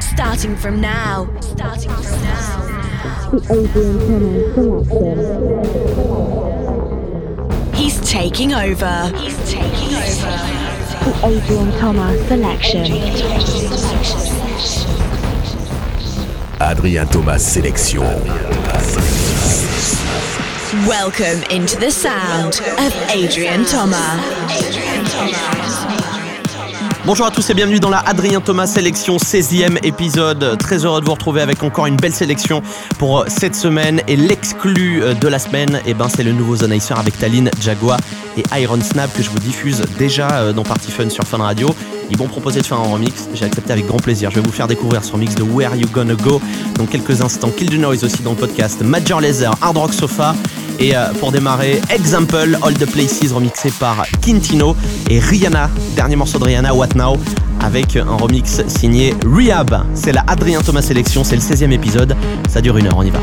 Starting from now. Starting from now. The Adrian Thomas selection. He's taking over. He's taking over. The Adrian Thomas selection. Adrien Thomas sélection. Welcome into the sound of Adrian Thomas. Bonjour à tous et bienvenue dans la Adrien Thomas sélection 16e épisode. Très heureux de vous retrouver avec encore une belle sélection pour cette semaine. Et l'exclu de la semaine, et eh ben, c'est le nouveau Zone Icer avec Tallinn, Jaguar et Iron Snap que je vous diffuse déjà dans Party Fun sur Fun Radio. Ils m'ont proposé de faire un remix, j'ai accepté avec grand plaisir. Je vais vous faire découvrir ce remix de Where You Gonna Go dans quelques instants. Kill the Noise aussi dans le podcast. Major Laser, Hard Rock Sofa. Et euh, pour démarrer, Example, All the Places remixé par Quintino et Rihanna, dernier morceau de Rihanna, What Now, avec un remix signé Rehab. C'est la Adrien Thomas Sélection, c'est le 16e épisode, ça dure une heure, on y va.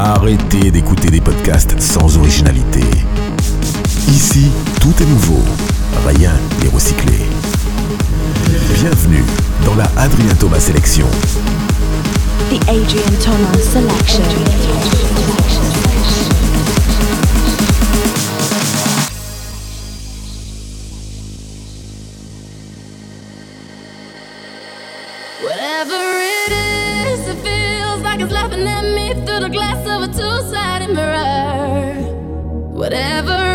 Arrêtez d'écouter des podcasts sans originalité. Ici, tout est nouveau, rien n'est recyclé. Bienvenue dans la Adrien Thomas Sélection. The Adrian Thomas Selection. At me through the glass of a two-sided mirror. Whatever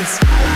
dance.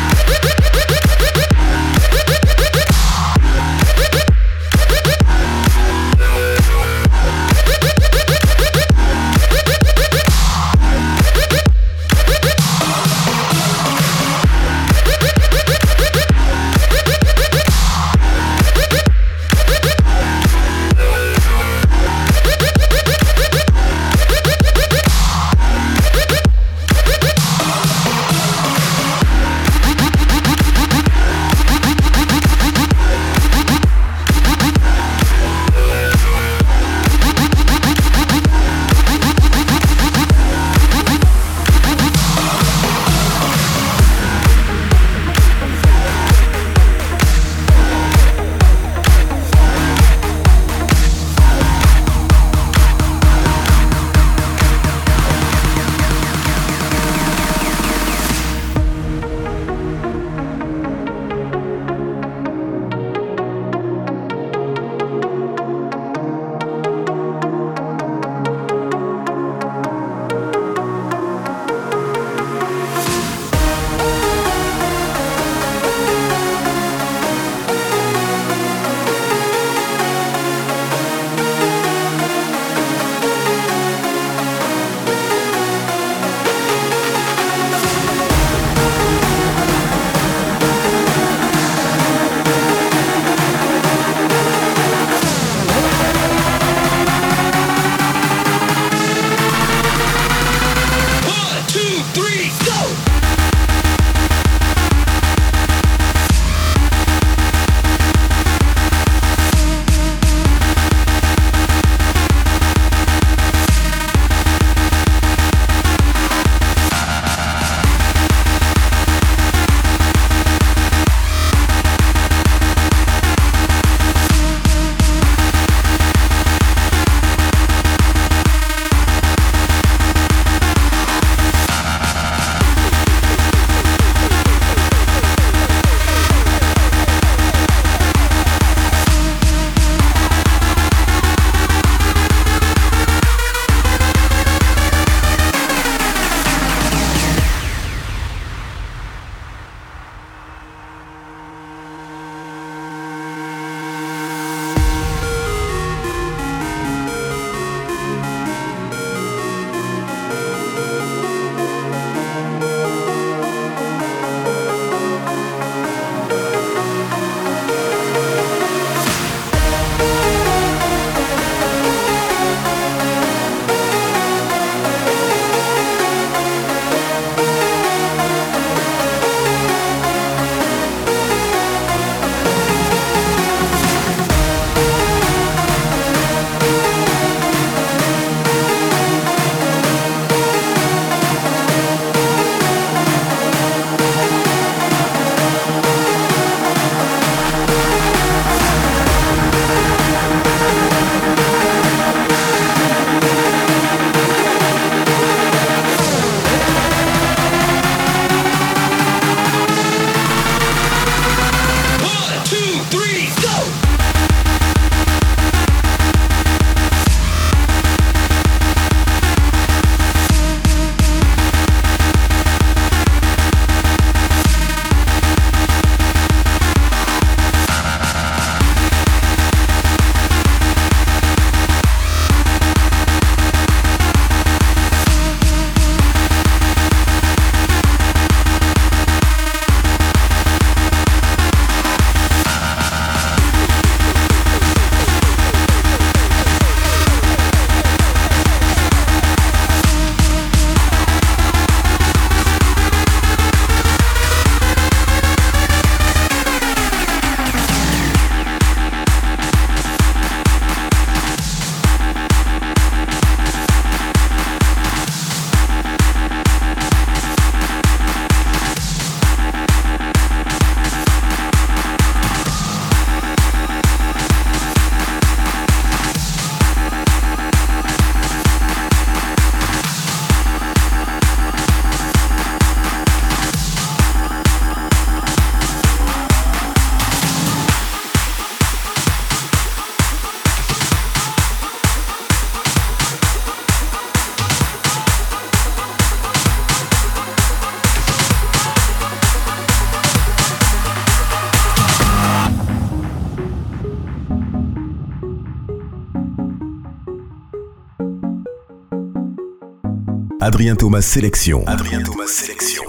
Adrien Thomas Sélection.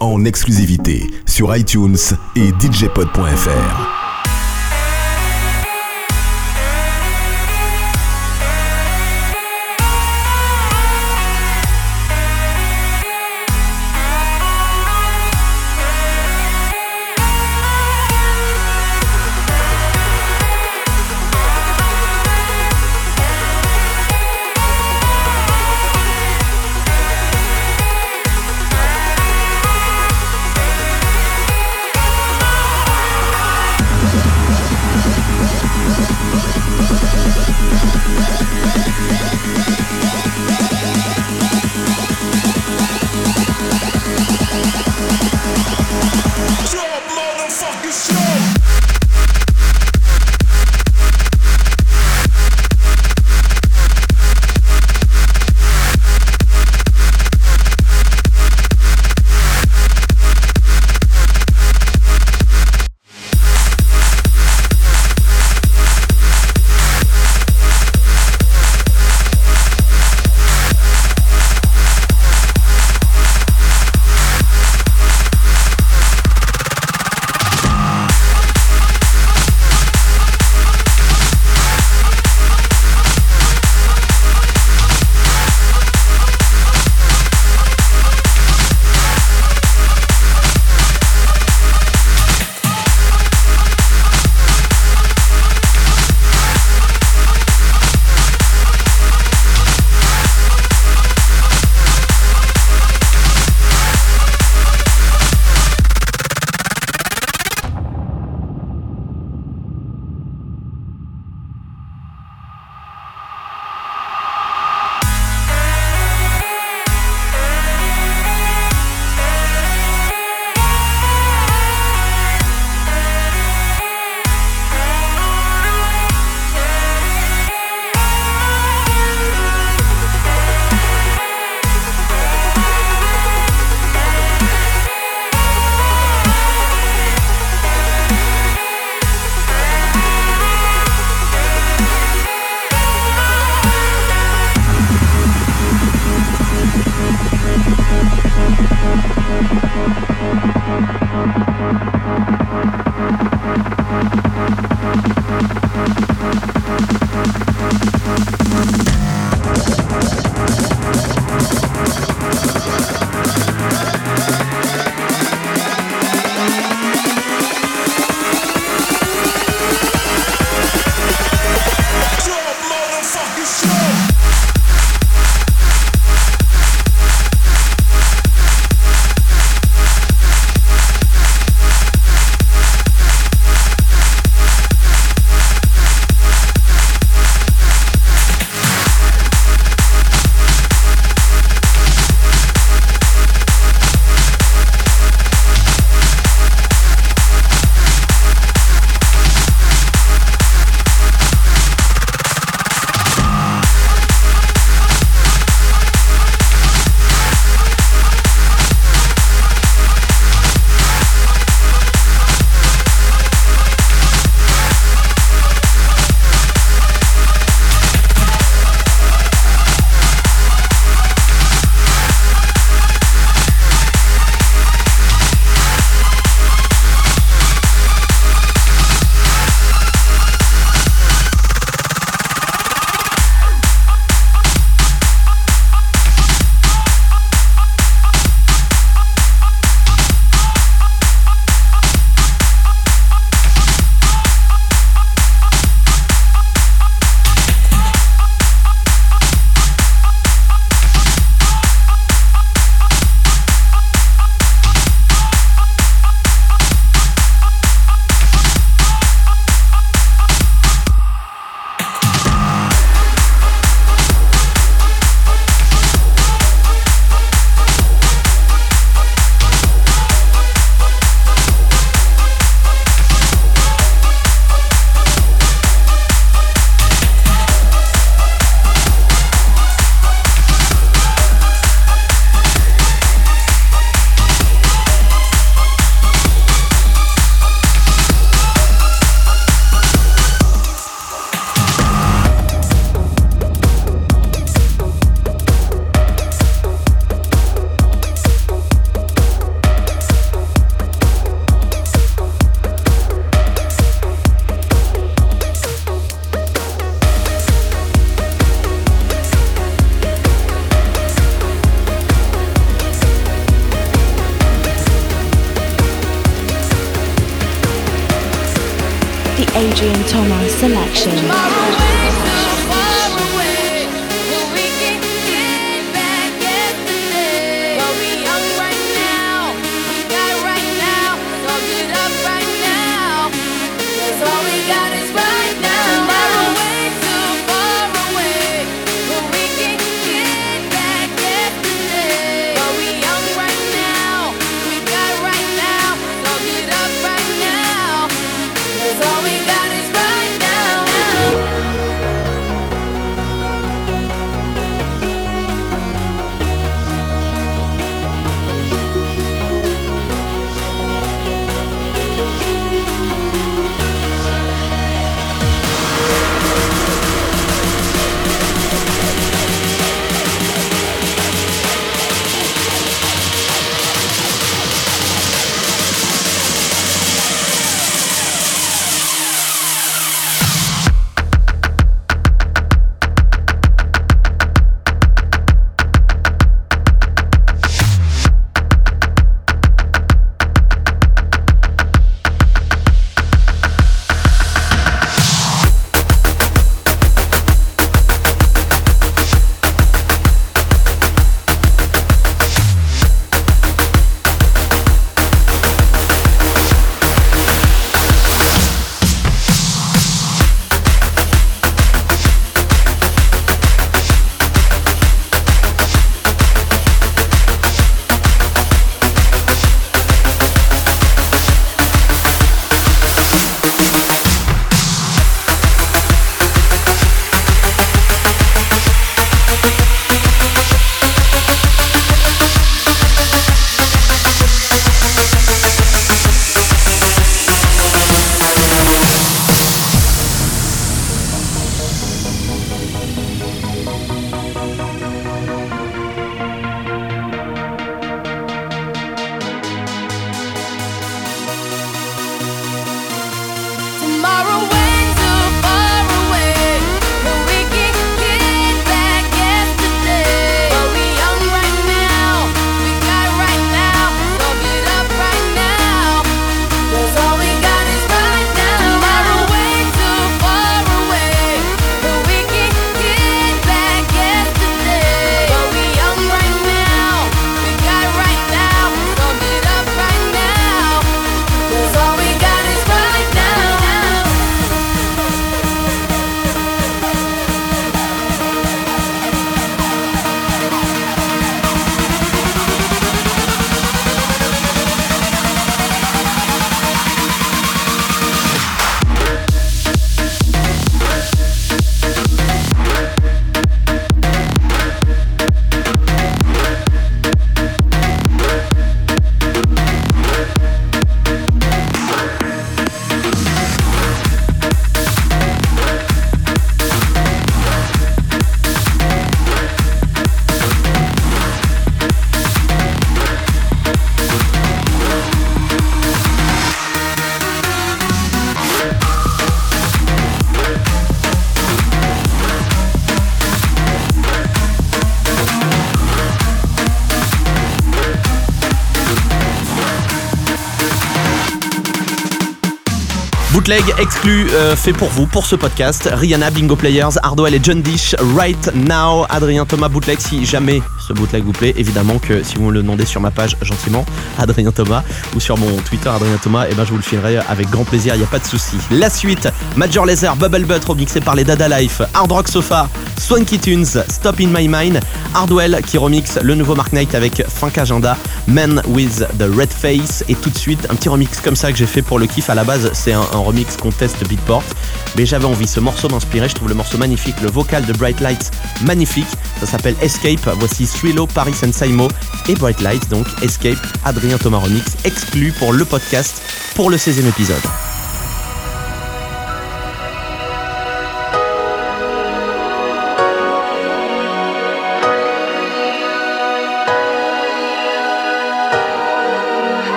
En exclusivité sur iTunes et djpod.fr. Adrian Thomas selection. Bootleg exclu euh, fait pour vous, pour ce podcast. Rihanna, Bingo Players, Hardwell et John Dish, Right Now, Adrien Thomas Bootleg. Si jamais ce bootleg vous plaît, évidemment que si vous me le demandez sur ma page gentiment, Adrien Thomas, ou sur mon Twitter Adrien Thomas, et eh ben je vous le filerai avec grand plaisir, il n'y a pas de souci. La suite, Major Laser, Bubble Butt, remixé par les Dada Life, Hard Rock Sofa, Swanky Tunes, Stop in My Mind, Hardwell qui remixe le nouveau Mark Knight avec Funk Agenda, Man with the Red Face, et tout de suite un petit remix comme ça que j'ai fait pour le kiff. À la base, c'est un, remix contest Beatport, mais j'avais envie, ce morceau m'inspirait, je trouve le morceau magnifique, le vocal de Bright Lights magnifique, ça s'appelle Escape, voici Thrilo, Paris Saimo et Bright Lights, donc Escape, Adrien Thomas Remix, exclu pour le podcast pour le 16e épisode.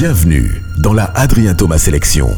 Bienvenue dans la Adrien Thomas Sélection.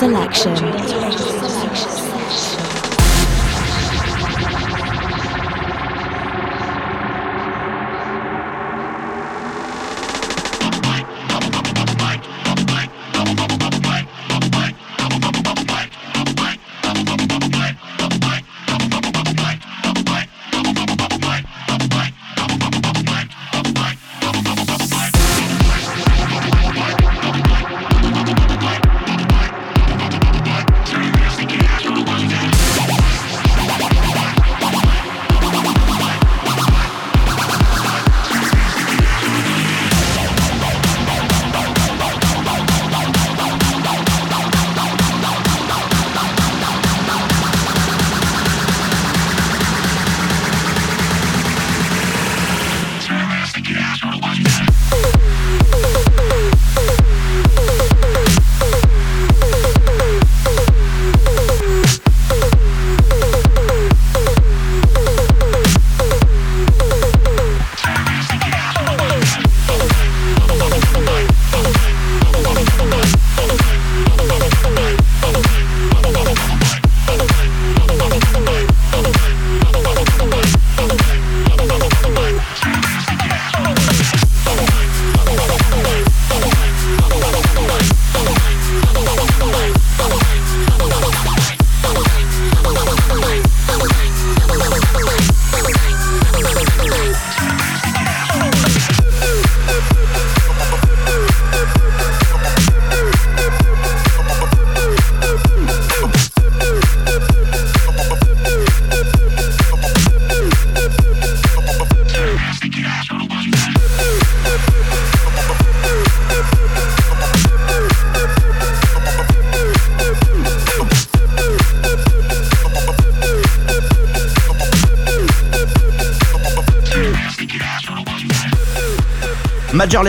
Thomas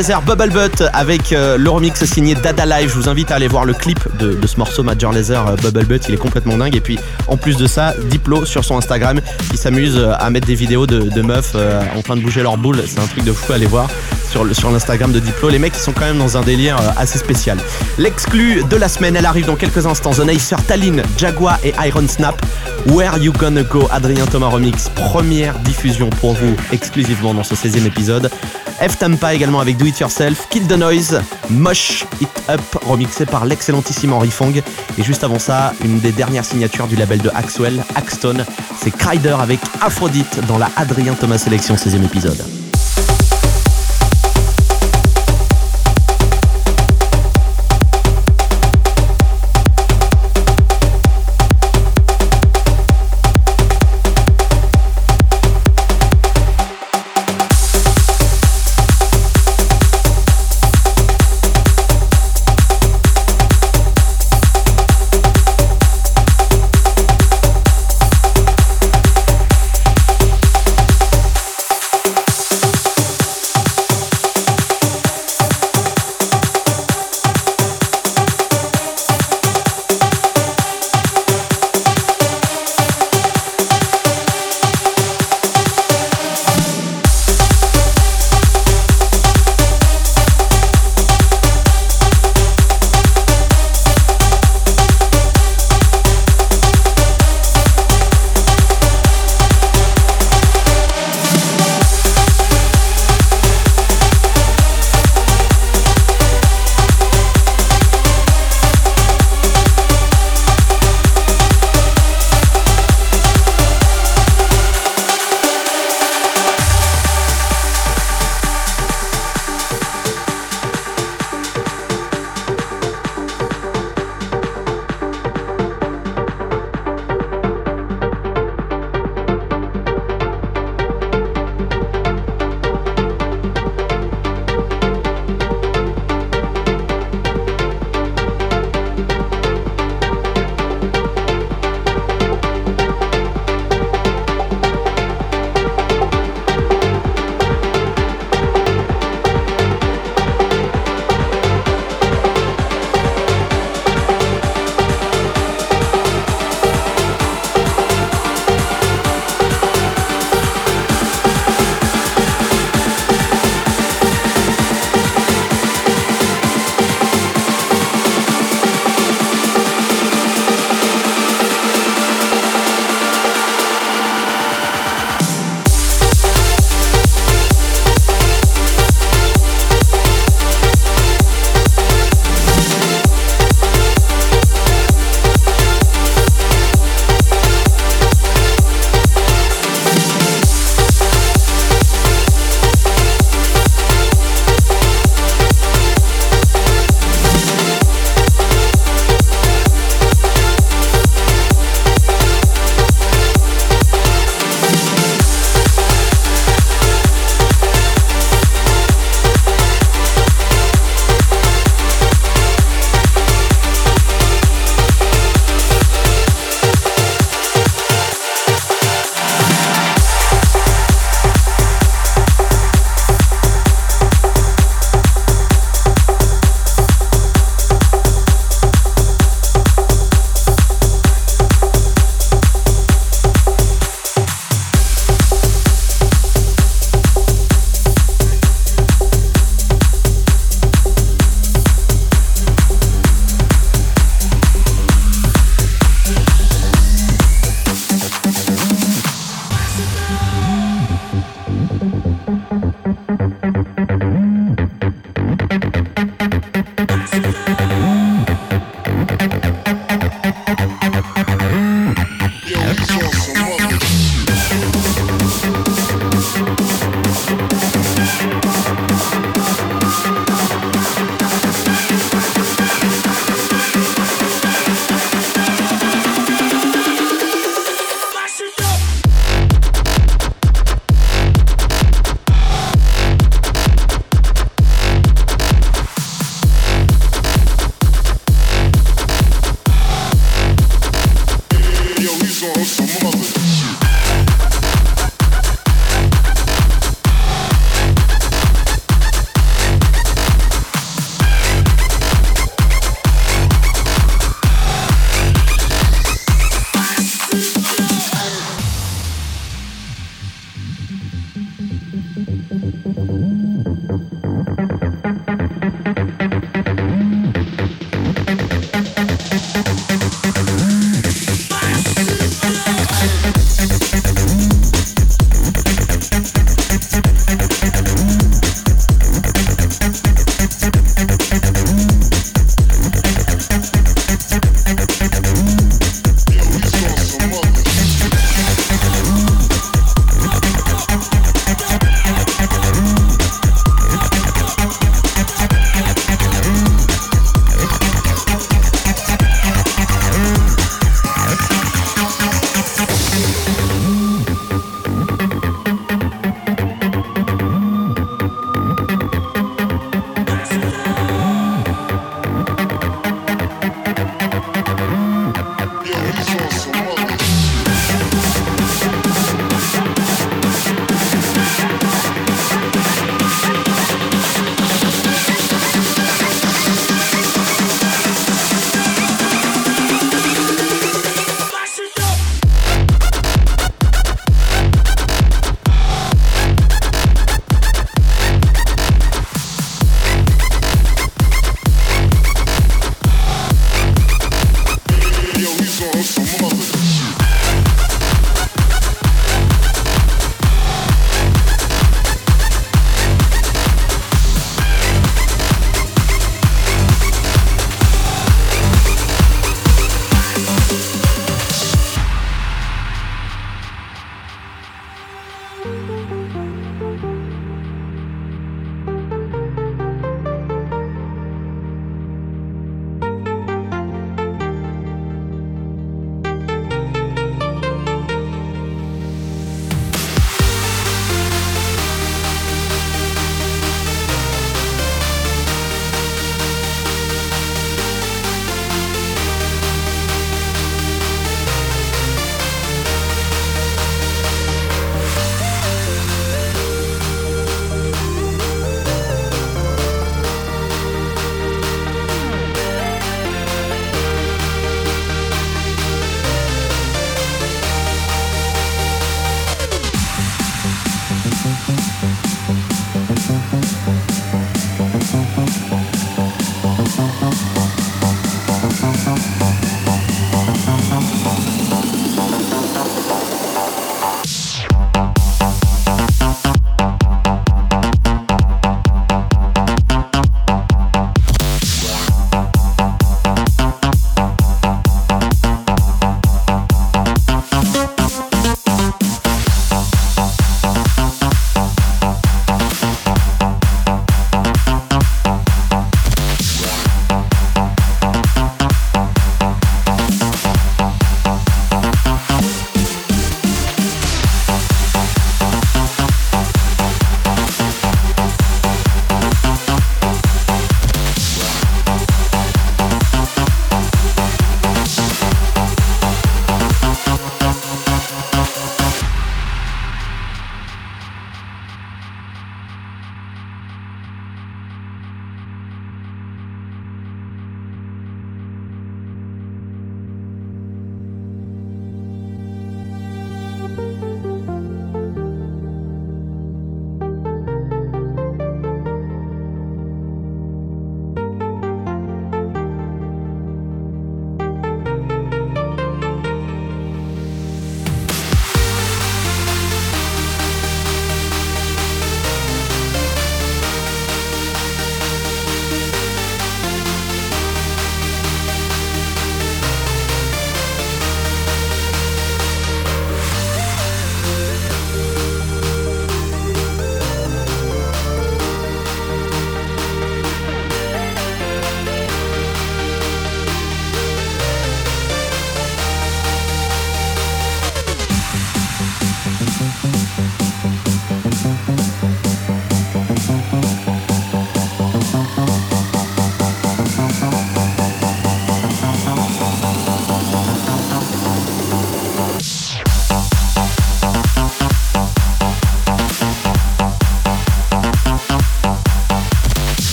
Laser Bubble Butt avec euh, le remix signé Dada Live. Je vous invite à aller voir le clip de, ce morceau Major Laser euh, Bubble Butt. Il est complètement dingue. Et puis en plus de ça, Diplo sur son Instagram qui s'amuse euh, à mettre des vidéos de, meufs en train de bouger leur boule. C'est un truc de fou. Allez voir sur, sur l'Instagram de Diplo. Les mecs, ils sont quand même dans un délire assez spécial. L'exclu de la semaine, elle arrive dans quelques instants. The Nicer, Tallinn, Jaguar et Iron Snap. Where You Gonna Go, Adrien Thomas Remix. Première diffusion pour vous exclusivement dans ce 16e épisode. F Tampa également avec Do It Yourself, Kill the Noise, Mush It Up, remixé par l'excellentissime Henry Fong. Et juste avant ça, une des dernières signatures du label de Axwell, Axton, c'est Kryder avec Aphrodite dans la Adrien Thomas Sélection 16e épisode.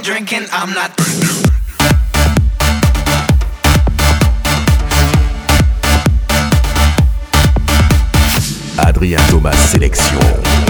Smoking, drinking, I'm not. Adrien Thomas Sélection.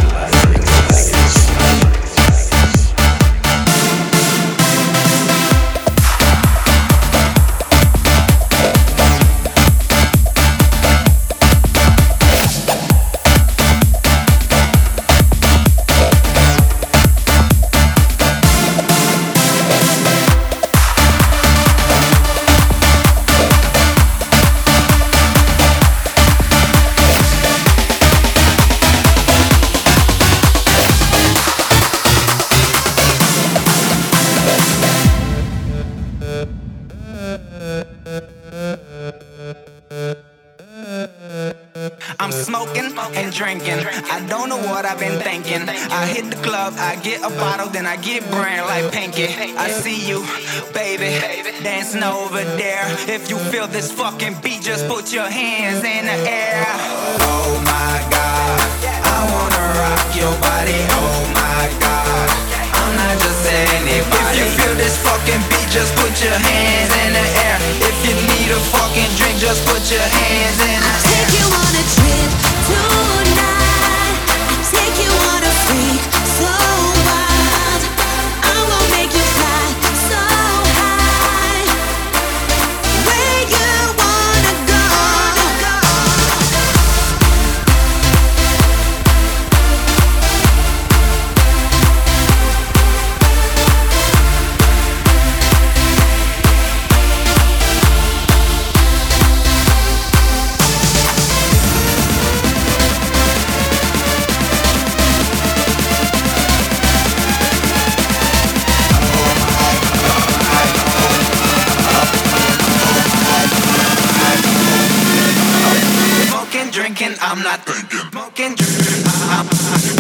Then I get brand like Pinky. I see you, baby, dancing over there. If you feel this fucking beat, just put your hands in the air. Oh my god, I wanna rock your body. Oh my god, I'm not just anybody. If you feel this fucking beat, just put your hands in the air. If you need a fucking drink, just put your hands in the air. I Take you on a trip tonight. Freak Smoking,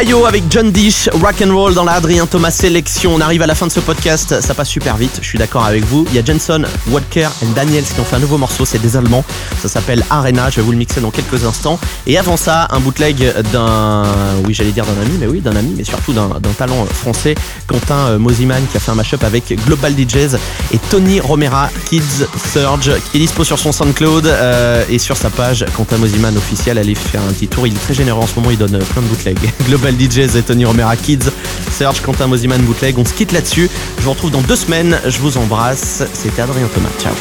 Ayo avec John Dish, rock and roll dans la Adrien Thomas sélection. On arrive à la fin de ce podcast, ça passe super vite, je suis d'accord avec vous. Il y a Jenson, Walker et Daniels qui ont fait un nouveau morceau, c'est des Allemands. Ça s'appelle Arena, je vais vous le mixer dans quelques instants. Et avant ça, un bootleg d'un, oui j'allais dire d'un ami, mais oui d'un ami, mais surtout d'un talent français, Quentin euh, Mosiman qui a fait un mashup avec Global DJs et Tony Romera, Kids Surge, qui est dispo sur son SoundCloud euh, et sur sa page Quentin Mosiman officiel. Allez faire un petit tour, il est très généreux en ce moment, il donne plein de bootlegs. Global DJs et Tony Romera Kids, Serge, Quentin Mosiman Bootleg. On se quitte là-dessus. Je vous retrouve dans deux semaines. Je vous embrasse. C'était Adrien Thomas. Ciao.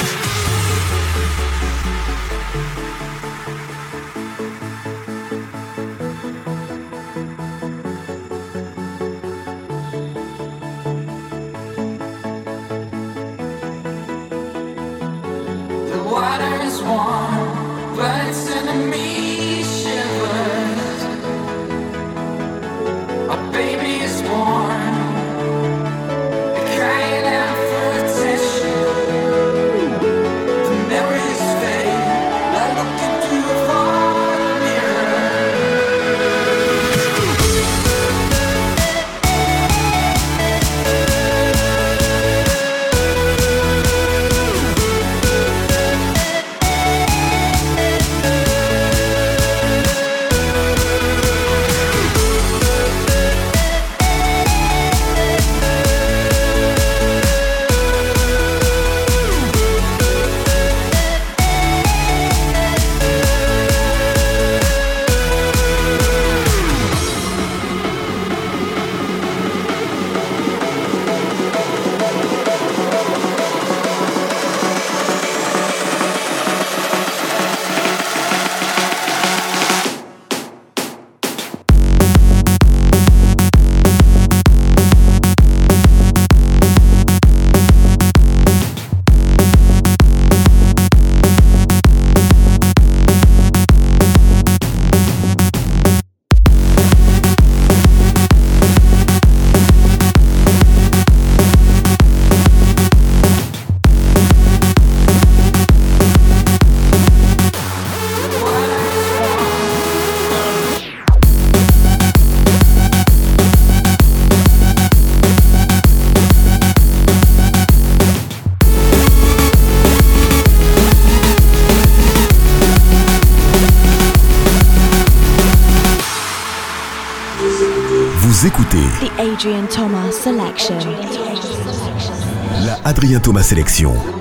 Thomas Sélection.